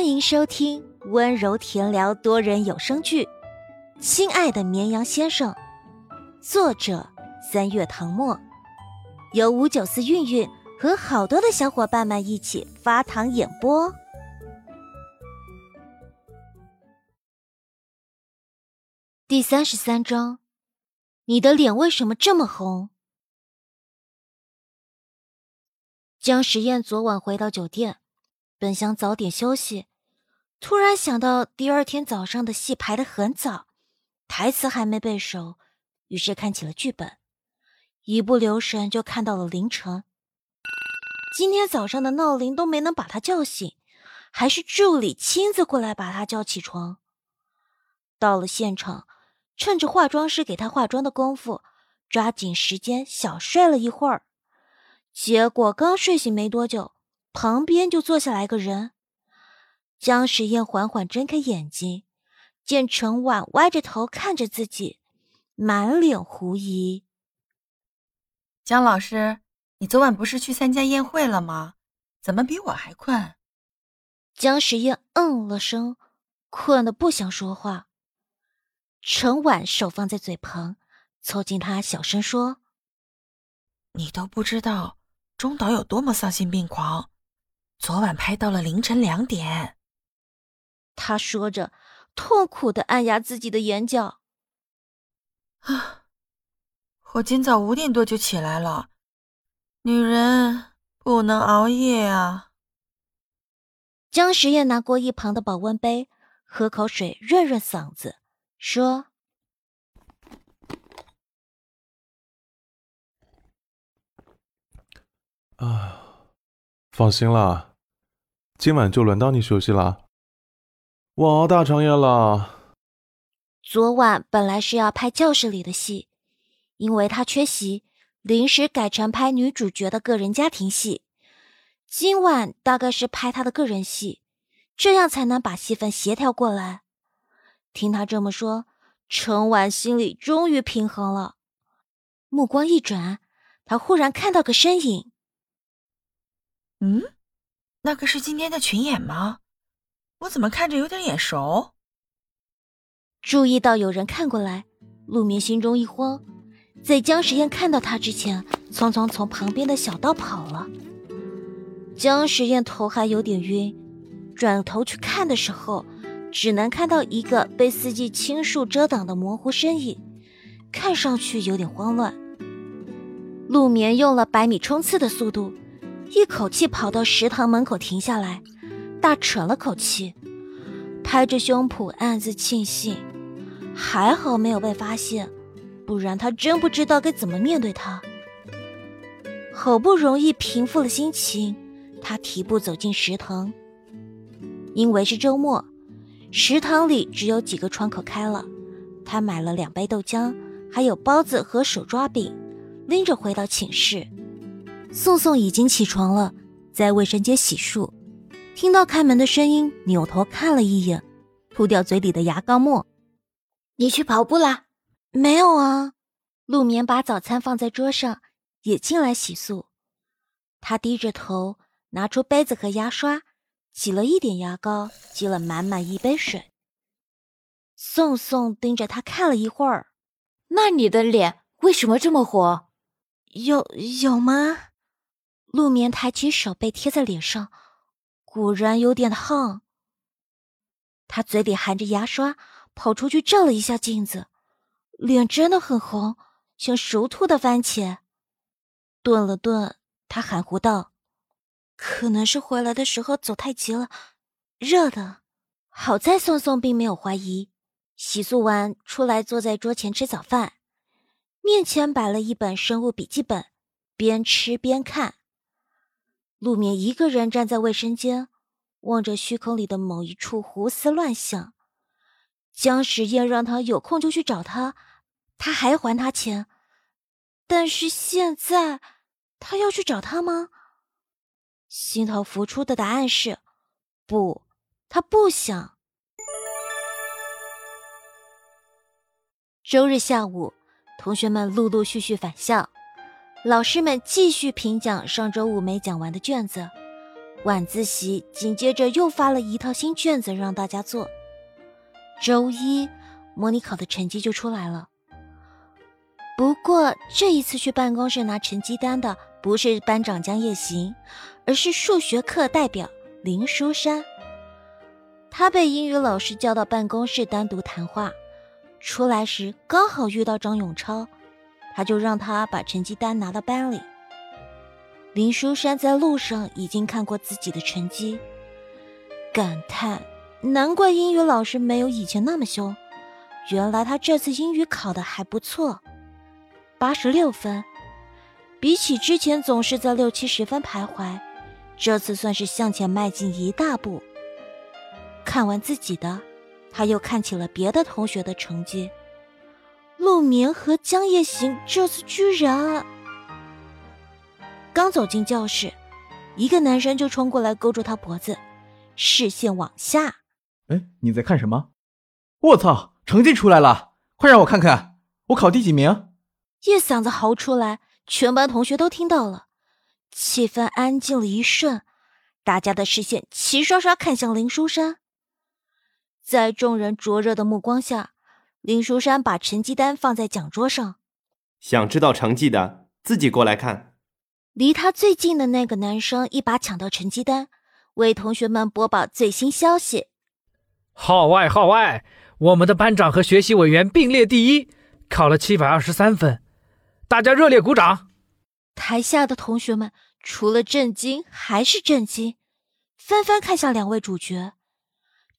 欢迎收听温柔甜聊多人有声剧《亲爱的绵羊先生》，作者三月唐末，由五九四韵韵和好多的小伙伴们一起发糖演播。第三十三章，你的脸为什么这么红？江时宴昨晚回到酒店。本想早点休息，突然想到第二天早上的戏排得很早，台词还没背熟，于是看起了剧本，一不留神就看到了凌晨。今天早上的闹铃都没能把他叫醒，还是助理亲自过来把他叫起床。到了现场，趁着化妆师给他化妆的功夫，抓紧时间小睡了一会儿，结果刚睡醒没多久。旁边就坐下来个人，江时宴缓缓睁开眼睛，见陈婉歪着头看着自己，满脸狐疑。江老师，你昨晚不是去参加宴会了吗？怎么比我还困？江时宴嗯了声，困得不想说话。陈婉手放在嘴旁，凑近他小声说：“你都不知道中岛有多么丧心病狂。”昨晚拍到了凌晨两点。他说着，痛苦的按压自己的眼角。啊，我今早五点多就起来了。女人不能熬夜啊。江时夜拿过一旁的保温杯，喝口水润润嗓子，说：“啊，放心啦。”今晚就轮到你休息了，我熬大长夜了。昨晚本来是要拍教室里的戏，因为他缺席，临时改成拍女主角的个人家庭戏。今晚大概是拍他的个人戏，这样才能把戏份协调过来。听他这么说，陈婉心里终于平衡了，目光一转，他忽然看到个身影。嗯。那个是今天的群演吗？我怎么看着有点眼熟？注意到有人看过来，陆眠心中一慌，在江时宴看到他之前，匆匆从旁边的小道跑了。江时宴头还有点晕，转头去看的时候，只能看到一个被四季青树遮挡的模糊身影，看上去有点慌乱。陆眠用了百米冲刺的速度。一口气跑到食堂门口停下来，大喘了口气，拍着胸脯暗自庆幸，还好没有被发现，不然他真不知道该怎么面对他。好不容易平复了心情，他提步走进食堂。因为是周末，食堂里只有几个窗口开了，他买了两杯豆浆，还有包子和手抓饼，拎着回到寝室。宋宋已经起床了，在卫生间洗漱，听到开门的声音，扭头看了一眼，吐掉嘴里的牙膏沫。你去跑步啦？没有啊。陆眠把早餐放在桌上，也进来洗漱。他低着头，拿出杯子和牙刷，挤了一点牙膏，挤了满满一杯水。宋宋盯着他看了一会儿，那你的脸为什么这么火？有有吗？陆眠抬起手背贴在脸上，果然有点烫。他嘴里含着牙刷，跑出去照了一下镜子，脸真的很红，像熟透的番茄。顿了顿，他含糊道：“可能是回来的时候走太急了，热的。”好在宋宋并没有怀疑。洗漱完出来，坐在桌前吃早饭，面前摆了一本生物笔记本，边吃边看。陆眠一个人站在卫生间，望着虚空里的某一处胡思乱想。江时宴让他有空就去找他，他还还他钱。但是现在，他要去找他吗？心头浮出的答案是：不，他不想。周日下午，同学们陆陆续续返校。老师们继续评讲上周五没讲完的卷子，晚自习紧接着又发了一套新卷子让大家做。周一模拟考的成绩就出来了。不过这一次去办公室拿成绩单的不是班长江夜行，而是数学课代表林书山。他被英语老师叫到办公室单独谈话，出来时刚好遇到张永超，他就让他把成绩单拿到班里。林书山在路上已经看过自己的成绩，感叹：难怪英语老师没有以前那么凶，原来他这次英语考的还不错。八十六分，比起之前总是在六七十分徘徊，这次算是向前迈进一大步。看完自己的，他又看起了别的同学的成绩。陆眠和江夜行这次居然……刚走进教室，一个男生就冲过来勾住他脖子，视线往下。哎，你在看什么？我操，成绩出来了，快让我看看，我考第几名？一嗓子嚎出来，全班同学都听到了，气氛安静了一瞬，大家的视线齐刷刷看向林书山。在众人灼热的目光下，林书山把成绩单放在讲桌上。想知道成绩的，自己过来看。离他最近的那个男生一把抢到成绩单，为同学们播报最新消息。号外号外！我们的班长和学习委员并列第一，考了七百二十三分。大家热烈鼓掌！台下的同学们除了震惊还是震惊，纷纷看向两位主角，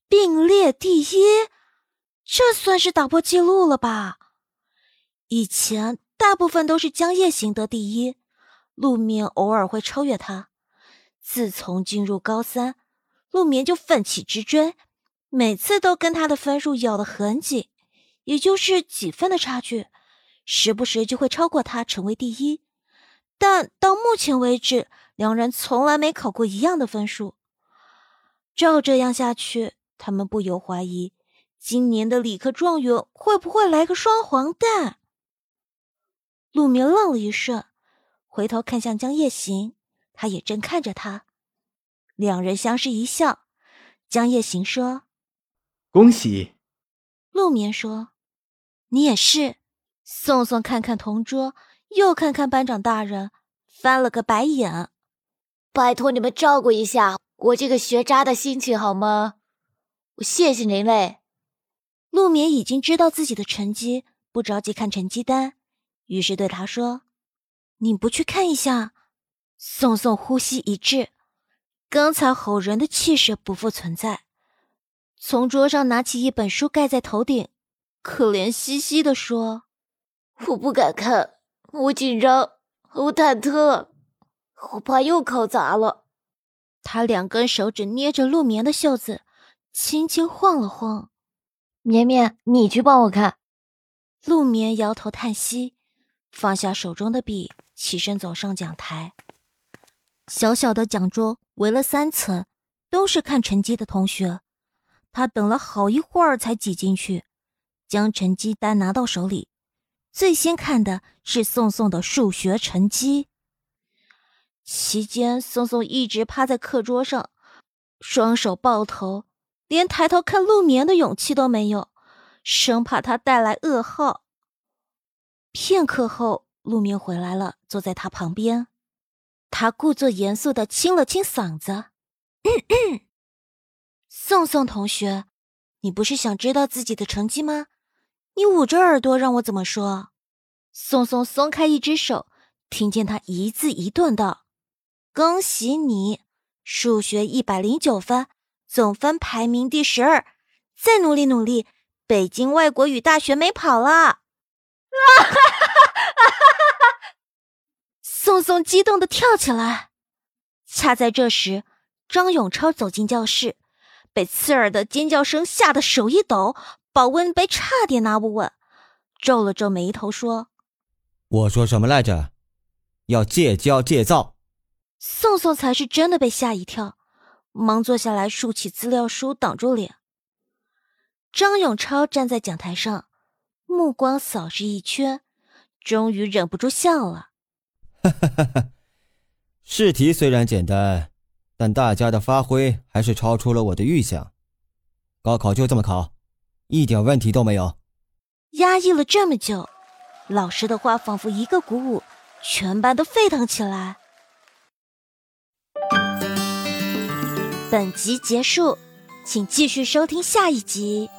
并列第一，这算是打破记录了吧？以前大部分都是江夜行得第一，陆眠偶尔会超越他。自从进入高三，陆眠就奋起直追，每次都跟他的分数咬得很紧，也就是几分的差距。时不时就会超过他成为第一，但到目前为止，两人从来没考过一样的分数。照这样下去，他们不由怀疑，今年的理科状元会不会来个双黄蛋？陆明愣了一瞬，回头看向江夜行，他也正看着他，两人相视一笑。江夜行说：“恭喜。”陆眠说：“你也是。”宋宋看看同桌，又看看班长大人，翻了个白眼。拜托你们照顾一下我这个学渣的心情好吗？我谢谢您嘞。陆眠已经知道自己的成绩，不着急看成绩单，于是对他说：“你不去看一下？”宋宋呼吸一滞，刚才吼人的气势不复存在，从桌上拿起一本书盖在头顶，可怜兮兮的说。我不敢看，我紧张，我忐忑，我怕又考砸了。他两根手指捏着陆眠的袖子，轻轻晃了晃。绵绵，你去帮我看。陆眠摇头叹息，放下手中的笔，起身走上讲台。小小的讲桌围了三层，都是看成绩的同学。他等了好一会儿才挤进去，将成绩单拿到手里。最先看的是宋宋的数学成绩。期间，宋宋一直趴在课桌上，双手抱头，连抬头看陆眠的勇气都没有，生怕他带来噩耗。片刻后，陆眠回来了，坐在他旁边，他故作严肃的清了清嗓子：“宋宋同学，你不是想知道自己的成绩吗？”你捂着耳朵让我怎么说？宋宋松开一只手，听见他一字一顿道：“恭喜你，数学一百零九分，总分排名第十二，再努力努力，北京外国语大学没跑了！”啊哈哈哈哈哈！宋宋激动的跳起来。恰在这时，张永超走进教室，被刺耳的尖叫声吓得手一抖。保温杯差点拿不稳，皱了皱眉头说：“我说什么来着？要戒骄戒躁。”宋宋才是真的被吓一跳，忙坐下来竖起资料书挡住脸。张永超站在讲台上目光扫视一圈终于忍不住笑了哈哈哈哈试题虽然简单但大家的发挥还是超出了我的预想。高考就这么考一点问题都没有。压抑了这么久老师的话仿佛一个鼓舞全班都沸腾起来本集结束请继续收听下一集。